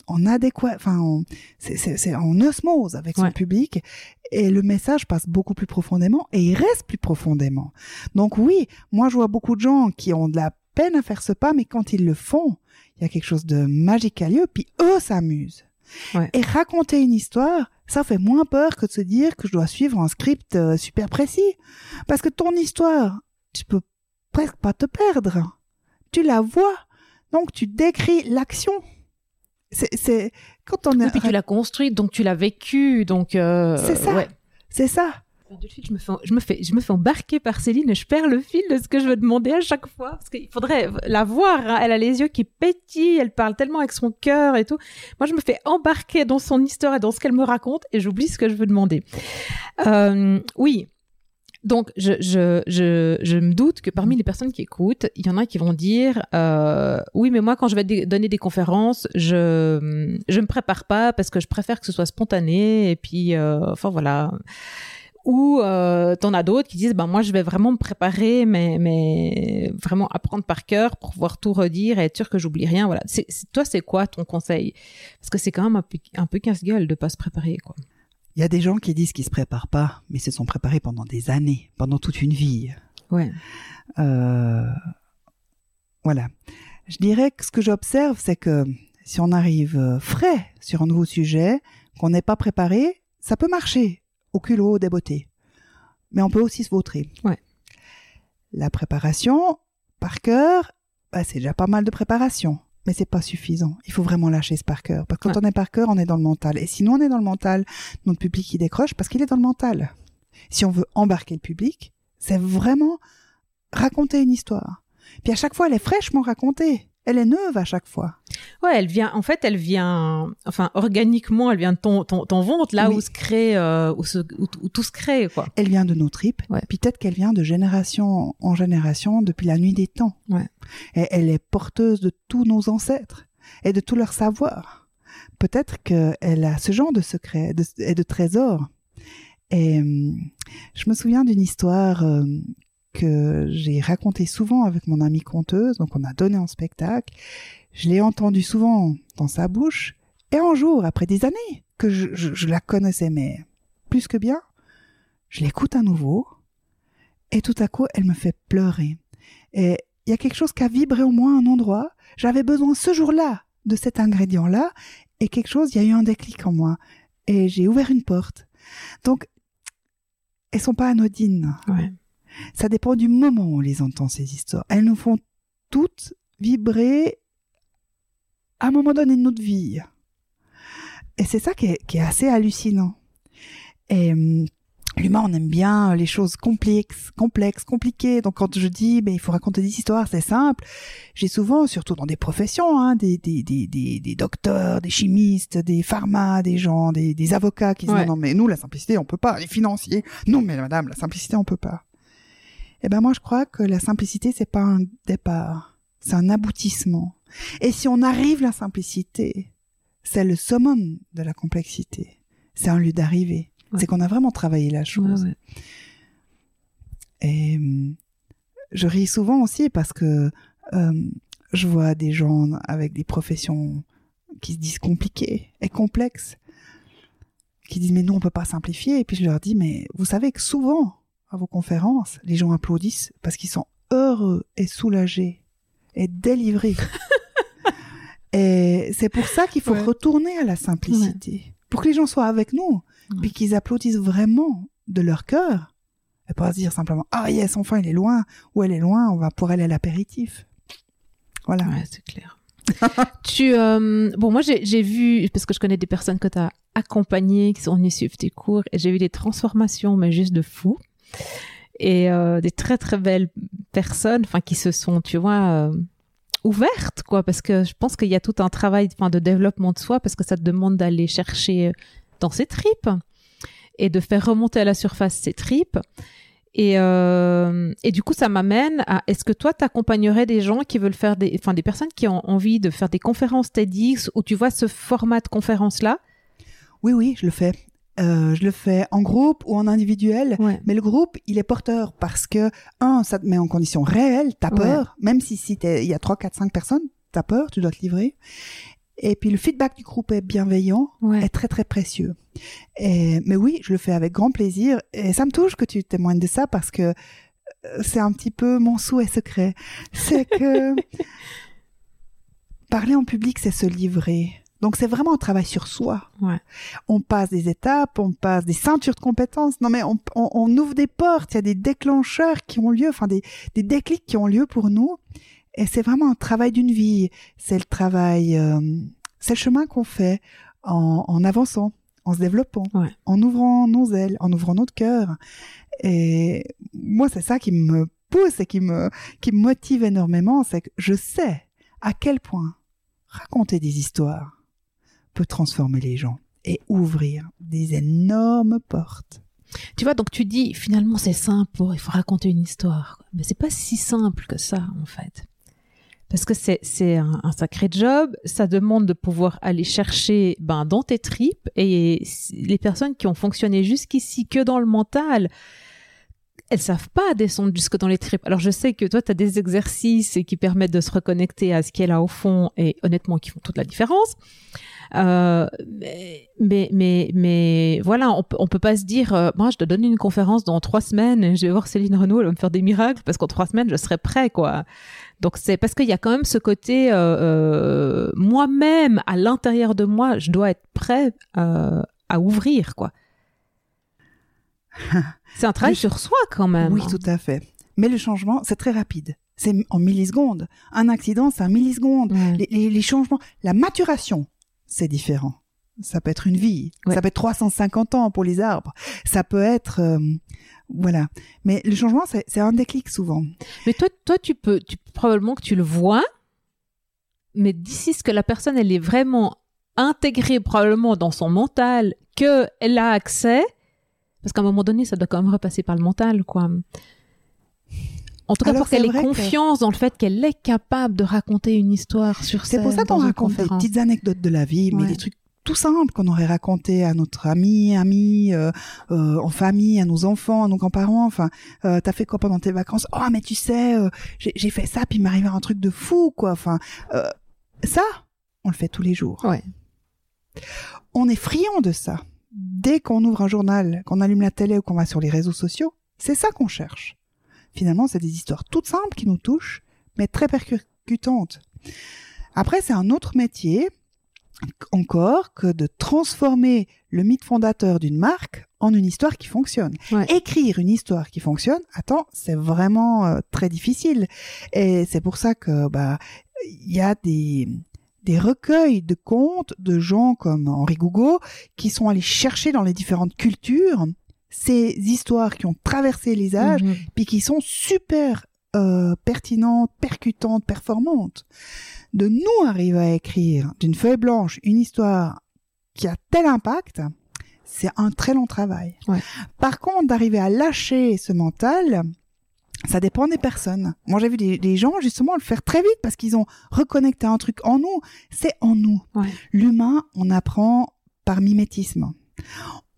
en adéquat, enfin, c'est en osmose avec son public et le message passe beaucoup plus profondément et il reste plus profondément. Donc oui, moi je vois beaucoup de gens qui ont de la peine à faire ce pas, mais quand ils le font, il y a quelque chose de magique à lieu, puis eux s'amusent. Et raconter une histoire, ça fait moins peur que de se dire que je dois suivre un script euh, super précis. Parce que ton histoire, tu peux presque pas te perdre. Tu la vois donc tu décris l'action. C'est quand on est. Et puis tu l'as construite, donc tu l'as vécu, donc. Euh, c'est ça. C'est ça. Je me, fais, je, me fais, je me fais embarquer par Céline et je perds le fil de ce que je veux demander à chaque fois. Parce qu'il faudrait la voir. Hein. Elle a les yeux qui pétillent, elle parle tellement avec son cœur et tout. Moi, je me fais embarquer dans son histoire et dans ce qu'elle me raconte et j'oublie ce que je veux demander. Euh, oui, donc, je, je, je, je, me doute que parmi les personnes qui écoutent, il y en a qui vont dire euh, oui, mais moi, quand je vais donner des conférences, je je me prépare pas parce que je préfère que ce soit spontané et puis, euh, enfin voilà. Ou euh, t'en as d'autres qui disent ben moi, je vais vraiment me préparer, mais mais vraiment apprendre par cœur pour pouvoir tout redire et être sûr que j'oublie rien. Voilà. C'est, toi, c'est quoi ton conseil? Parce que c'est quand même un peu un peu casse-gueule de pas se préparer, quoi. Il y a des gens qui disent qu'ils se préparent pas, mais se sont préparés pendant des années, pendant toute une vie. Ouais. Euh, voilà. Je dirais que ce que j'observe, c'est que si on arrive euh, frais sur un nouveau sujet, qu'on n'est pas préparé, ça peut marcher au culot des beautés. Mais on peut aussi se vautrer. Ouais. La préparation, par cœur, bah, c'est déjà pas mal de préparation mais c'est pas suffisant. Il faut vraiment lâcher ce par cœur. Parce que quand on est par cœur, on est dans le mental. Et si nous, on est dans le mental, notre public, il décroche parce qu'il est dans le mental. Si on veut embarquer le public, c'est vraiment raconter une histoire. Puis à chaque fois, elle est fraîchement racontée elle est neuve à chaque fois. Ouais, elle vient, en fait, elle vient, enfin, organiquement, elle vient de ton, ton, ventre, là où se crée, euh, où, tout se crée, quoi. Elle vient de nos tripes. Ouais. Peut-être qu'elle vient de génération en génération depuis la nuit des temps. Ouais. Et elle est porteuse de tous nos ancêtres et de tout leur savoir. Peut-être qu'elle a ce genre de secrets et de trésors. Et hum, je me souviens d'une histoire hum, que j'ai raconté souvent avec mon amie conteuse, donc on a donné en spectacle. Je l'ai entendu souvent dans sa bouche, et un jour, après des années que je, la connaissais, mais plus que bien, je l'écoute à nouveau, et tout à coup, elle me fait pleurer. Et il y a quelque chose qui a vibré au moins un endroit. J'avais besoin ce jour-là de cet ingrédient-là, et quelque chose, il y a eu un déclic en moi. Et j'ai ouvert une porte. Donc, elles sont pas anodines. Ça dépend du moment où on les entend, ces histoires. Elles nous font toutes vibrer à un moment donné de notre vie. Et c'est ça qui est, assez hallucinant. Et hum, l'humain, on aime bien les choses complexes, complexes, compliquées. Donc quand je dis, mais il faut raconter des histoires, c'est simple. J'ai souvent, surtout dans des professions, hein, des, des, des, des, docteurs, des chimistes, des pharma, des gens, des, des avocats qui disent non, non, mais nous, la simplicité, on peut pas. Les financiers, non, mais madame, la simplicité, on peut pas. Eh ben moi je crois que la simplicité c'est pas un départ, c'est un aboutissement. Et si on arrive à la simplicité, c'est le summum de la complexité. C'est un lieu d'arrivée. C'est qu'on a vraiment travaillé la chose. Et hum, je ris souvent aussi parce que hum, je vois des gens avec des professions qui se disent compliquées et complexes, qui disent mais nous on peut pas simplifier. Et puis je leur dis mais vous savez que souvent à vos conférences, les gens applaudissent parce qu'ils sont heureux et soulagés et délivrés. et c'est pour ça qu'il faut retourner à la simplicité. Pour que les gens soient avec nous, puis qu'ils applaudissent vraiment de leur cœur. Et pas se dire simplement, ah yes, enfin il est loin, ou elle est loin, on va pour aller à l'apéritif. Voilà. Ouais, c'est clair. tu euh, bon moi j'ai vu parce que je connais des personnes que tu as accompagnées qui sont venues suivre tes cours et j'ai vu des transformations mais juste de fou et euh, des très très belles personnes, enfin qui se sont, tu vois, euh, ouvertes quoi, parce que je pense qu'il y a tout un travail, enfin de développement de soi, parce que ça te demande d'aller chercher dans ses tripes et de faire remonter à la surface ses tripes. Et, euh, et du coup, ça m'amène à est-ce que toi, tu accompagnerais des gens qui veulent faire des, enfin des personnes qui ont envie de faire des conférences TEDx ou tu vois ce format de conférence là Oui, oui, je le fais. Euh, je le fais en groupe ou en individuel, mais le groupe, il est porteur parce que, un, ça te met en condition réelle, t'as peur, même si, si il y a 3, 4, 5 personnes, t'as peur, tu dois te livrer. Et puis le feedback du groupe est bienveillant, Ouais. est très très précieux. Et, mais oui, je le fais avec grand plaisir. Et ça me touche que tu témoignes de ça parce que euh, c'est un petit peu mon souhait secret. C'est que parler en public, c'est se livrer. Donc c'est vraiment un travail sur soi. Ouais. On passe des étapes, on passe des ceintures de compétences. Non mais on, on- on ouvre des portes, il y a des déclencheurs qui ont lieu, enfin des, des déclics qui ont lieu pour nous. Et c'est vraiment un travail d'une vie. C'est le travail, euh, c'est le chemin qu'on fait en, en avançant, en se développant, Ouais. en ouvrant nos ailes, en ouvrant notre cœur. Et moi, c'est ça qui me pousse et qui me, qui me motive énormément, c'est que je sais à quel point raconter des histoires peut transformer les gens et ouvrir des énormes portes. Tu vois, donc tu dis finalement c'est simple, pour- il faut raconter une histoire. Mais c'est pas si simple que ça en fait. Parce que c'est un, un sacré job, ça demande de pouvoir aller chercher ben, dans tes tripes et les personnes qui ont fonctionné jusqu'ici que dans le mental, elles savent pas descendre jusque dans les tripes. Alors je sais que toi tu as des exercices qui permettent de se reconnecter à ce qui est là au fond et honnêtement qui font toute la différence. Euh, mais, mais, mais, mais voilà, on, on peut pas se dire, euh, moi, je te donne une conférence dans trois semaines, et je vais voir Céline Renaud, elle va me faire des miracles, parce qu'en trois semaines, je serai prêt, quoi. Donc c'est parce qu'il y a quand même ce côté, euh, moi-même, à l'intérieur de moi, je dois être prêt à ouvrir, quoi. C'est un travail sur soi, quand même. Oui, tout à fait. Mais le changement, c'est très rapide. C'est en millisecondes. Un accident, c'est un milliseconde. Ouais. Les, les- les changements, la maturation, c'est différent. Ça peut être une vie. Ouais. Ça peut être 350 ans pour les arbres. Ça peut être, euh, voilà. Mais le changement, c'est un déclic souvent. Mais toi, toi, tu peux, tu, probablement que tu le vois, mais d'ici ce que la personne, elle est vraiment intégrée probablement dans son mental, qu'elle a accès, parce qu'à un moment donné, ça doit quand même repasser par le mental, quoi. En tout cas, Alors, pour qu'elle c'est ait que- confiance dans le fait qu'elle est capable de raconter une histoire sur C'est scène. pour ça qu'on raconte des petites anecdotes de la vie, mais Ouais. des trucs tout simples qu'on aurait raconté à notre ami, ami, euh, euh, en famille, à nos enfants, à nos grands-parents. Enfin, euh, t'as fait quoi pendant tes vacances? Oh, mais tu sais, euh, j'ai fait ça, puis il un truc de fou, quoi. Enfin, ça, on le fait tous les jours. Ouais. On est friand de ça. Dès qu'on ouvre un journal, qu'on allume la télé ou qu'on va sur les réseaux sociaux, c'est ça qu'on cherche. Finalement, c'est des histoires toutes simples qui nous touchent, mais très percutantes. Après, c'est un autre métier encore que de transformer le mythe fondateur d'une marque en une histoire qui fonctionne. Ouais. Écrire une histoire qui fonctionne, attends, c'est vraiment euh, très difficile. Et c'est pour ça que bah il y a des des recueils de contes de gens comme Henri Gougaud qui sont allés chercher dans les différentes cultures ces histoires qui ont traversé les âges Mhm. puis qui sont super euh, pertinentes, percutantes, performantes. De nous arriver à écrire d'une feuille blanche une histoire qui a tel impact, c'est un très long travail. Ouais. Par contre, d'arriver à lâcher ce mental, ça dépend des personnes. Moi, j'ai vu des, des gens justement le faire très vite parce qu'ils ont reconnecté un truc en nous. C'est en nous. Ouais. L'humain, on apprend par mimétisme.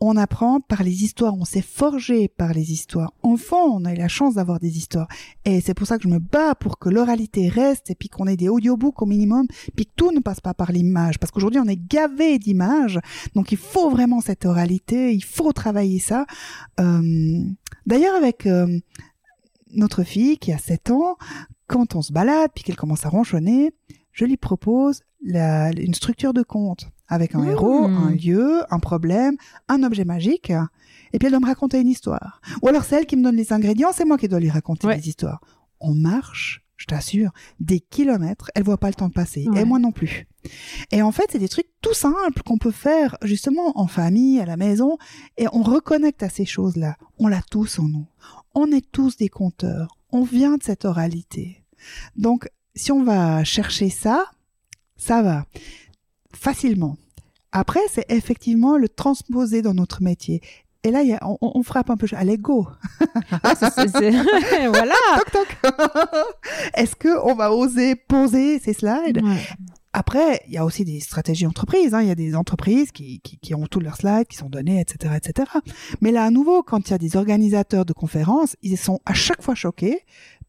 On apprend par les histoires, on s'est forgé par les histoires. Enfant, on a eu la chance d'avoir des histoires. Et c'est pour ça que je me bats pour que l'oralité reste et puis qu'on ait des audiobooks au minimum, puis que tout ne passe pas par l'image. Parce qu'aujourd'hui, on est gavé d'images. Donc, il faut vraiment cette oralité, il faut travailler ça. Euh, D'ailleurs, avec euh, notre fille qui a 7 ans, quand on se balade puis qu'elle commence à ronchonner, je lui propose la, une structure de conte avec un Mmh. héros, un lieu, un problème, un objet magique. Et puis elle doit me raconter une histoire. Ou alors c'est elle qui me donne les ingrédients, c'est moi qui dois lui raconter Ouais. des histoires. On marche, je t'assure, des kilomètres, elle voit pas le temps passer. Ouais. Et moi non plus. Et en fait, c'est des trucs tout simples qu'on peut faire justement en famille, à la maison, et on reconnecte à ces choses-là. On l'a tous en nous. On est tous des conteurs. On vient de cette oralité. Donc, si on va chercher ça, ça va facilement. Après, c'est effectivement le transposer dans notre métier. Et là, y a- on, on frappe un peu à l'ego. Ah, voilà. Toc toc. Est-ce que on va oser poser ces slides? Ouais. Après, il y a aussi des stratégies entreprises. Hein. Il y a des entreprises qui, qui, qui ont tous leurs slides, qui sont donnés, etc., etc. Mais là, à nouveau, quand il y a des organisateurs de conférences, ils sont à chaque fois choqués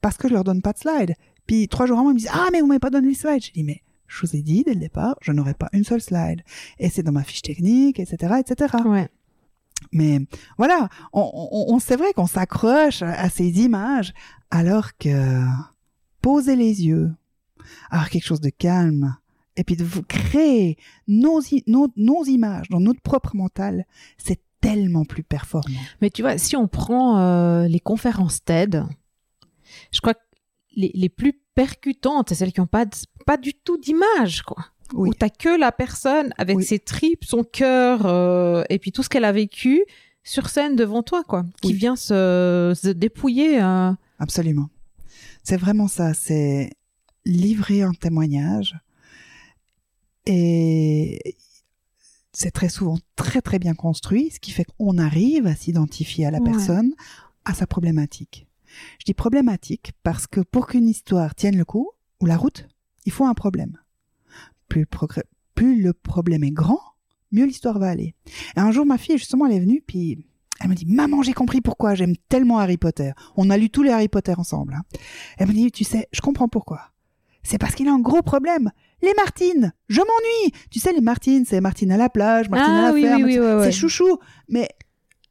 parce que je leur donne pas de slides. Puis trois jours avant, ils me disent, ah, mais vous m'avez pas donné les slides. Je dis, mais je vous ai dit dès le départ, je n'aurai pas une seule slide. Et c'est dans ma fiche technique, etc., etc. Ouais. Mais voilà, on, on, on c'est vrai qu'on s'accroche à, ces images, alors que poser les yeux, avoir quelque chose de calme, et puis de vous créer nos, nos, nos images dans notre propre mental, c'est tellement plus performant. Mais tu vois, si on prend euh, les conférences TED, je crois que les, les plus percutantes, c'est celles qui n'ont pas, pas du tout d'image, quoi. Oui. Où t'as que la personne avec Oui. ses tripes, son cœur, euh, et puis tout ce qu'elle a vécu sur scène devant toi, quoi. Qui vient se, se dépouiller. euh. Absolument. C'est vraiment ça, c'est livrer un témoignage. Et c'est très souvent très très bien construit, ce qui fait qu'on arrive à s'identifier à la Ouais. personne, à sa problématique. Je dis problématique parce que pour qu'une histoire tienne le coup, ou la route, il faut un problème. Plus le, progrès- plus le problème est grand, mieux l'histoire va aller. Et un jour, ma fille, justement, elle est venue, puis elle me dit, maman, j'ai compris pourquoi j'aime tellement Harry Potter. On a lu tous les Harry Potter ensemble. hein. Elle me dit, tu sais, je comprends pourquoi. C'est parce qu'il a un gros problème. Les Martines, je m'ennuie. Tu sais, les Martines, c'est Martine à la plage, Martine à Ah la oui, ferme. oui, oui, ouais, ouais. C'est chouchou. Mais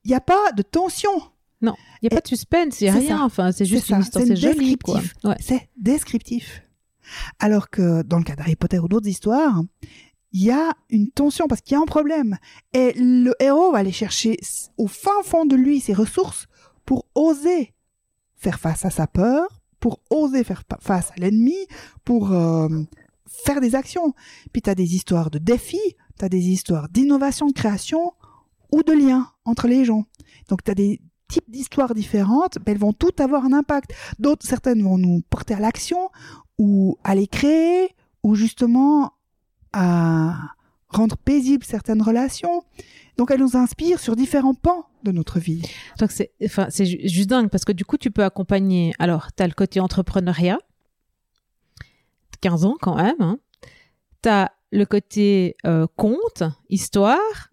il n'y a pas de tension. Il n'y a pas de suspense, il n'y a c'est rien. ça. Enfin, c'est juste une histoire, c'est joli, quoi. descriptif. Ouais. C'est descriptif. Alors que dans le cas d'Harry Potter ou d'autres histoires, il y a une tension parce qu'il y a un problème. Et le héros va aller chercher au fin fond de lui ses ressources pour oser faire face à sa peur, pour oser faire face à l'ennemi, pour euh, faire des actions. Puis tu as des histoires de défis, tu as des histoires d'innovation, de création ou de liens entre les gens. Donc tu as des types d'histoires différentes, mais elles vont toutes avoir un impact. D'autres, certaines vont nous porter à l'action ou à les créer ou justement à rendre paisibles certaines relations. Donc elles nous inspirent sur différents pans de notre vie. Donc c'est, enfin, c'est ju- juste dingue parce que du coup, tu peux accompagner. Alors, tu as le côté entrepreneuriat, 15 ans quand même. Hein. Tu as le côté euh, conte, histoire,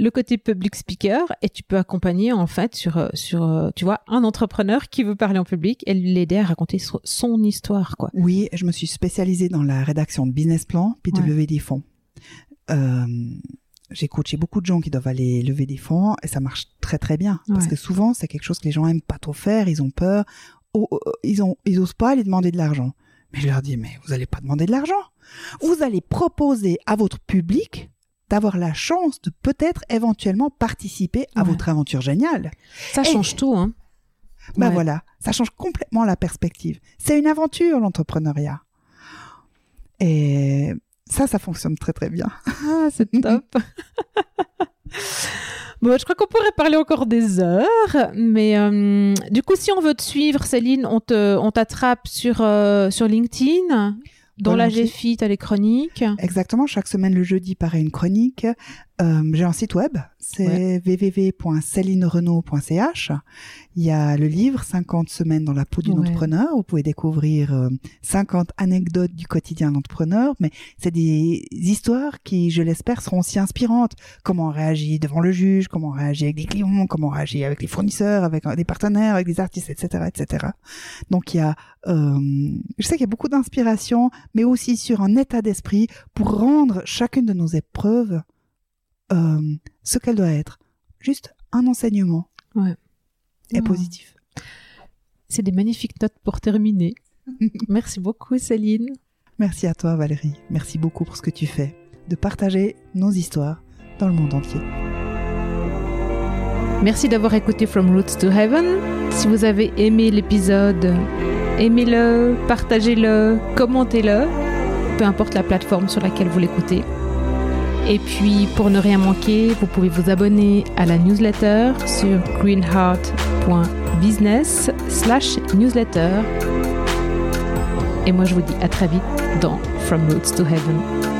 le côté public speaker, et tu peux accompagner en fait sur, euh, sur euh, tu vois, un entrepreneur qui veut parler en public et l'aider à raconter so- son histoire, quoi. Oui, je me suis spécialisée dans la rédaction de business plans puis de Ouais. lever des fonds. Euh, j'ai coaché beaucoup de gens qui doivent aller lever des fonds et ça marche très très bien parce Ouais. que souvent c'est quelque chose que les gens aiment pas trop faire, ils ont peur, oh, oh, oh, ils ont ils osent pas aller demander de l'argent. Mais je leur dis mais vous allez pas demander de l'argent. Vous allez proposer à votre public d'avoir la chance de peut-être éventuellement participer à Ouais. votre aventure géniale. Ça Et- change tout, hein. Ben Ouais. voilà, ça change complètement la perspective. C'est une aventure, l'entrepreneuriat. Et ça, ça fonctionne très très bien. Ah, c'est top. bon, je crois qu'on pourrait parler encore des heures, mais euh, du coup, si on veut te suivre, Céline, on te, on t'attrape sur euh, sur LinkedIn. Dans la. GFI, t'as les chroniques. Exactement, chaque semaine le jeudi paraît une chronique. Euh, J'ai un site web, c'est www.celinerenault.ch. Il y a le livre 50 semaines dans la peau d'une Ouais. entrepreneur. Vous pouvez découvrir euh, 50 anecdotes du quotidien d'entrepreneur, mais c'est des histoires qui, je l'espère, seront aussi inspirantes. Comment on réagit devant le juge, comment on réagit avec des clients, comment on réagit avec les fournisseurs, avec euh, des partenaires, avec des artistes, etc., etc. Donc il y a, euh, je sais qu'il y a beaucoup d'inspiration, mais aussi sur un état d'esprit pour rendre chacune de nos épreuves euh, ce qu'elle doit être. Juste un enseignement. Ouais. Et Oh. positif. C'est des magnifiques notes pour terminer. Merci beaucoup, Céline. Merci à toi Valérie. Merci beaucoup pour ce que tu fais, de partager nos histoires dans le monde entier. Merci d'avoir écouté From Roots to Heaven. Si vous avez aimé l'épisode, aimez-le, partagez-le, commentez-le, peu importe la plateforme sur laquelle vous l'écoutez. Et puis, pour ne rien manquer, vous pouvez vous abonner à la newsletter sur greenheart.business slash newsletter. Et moi, je vous dis à très vite dans From Roots to Heaven.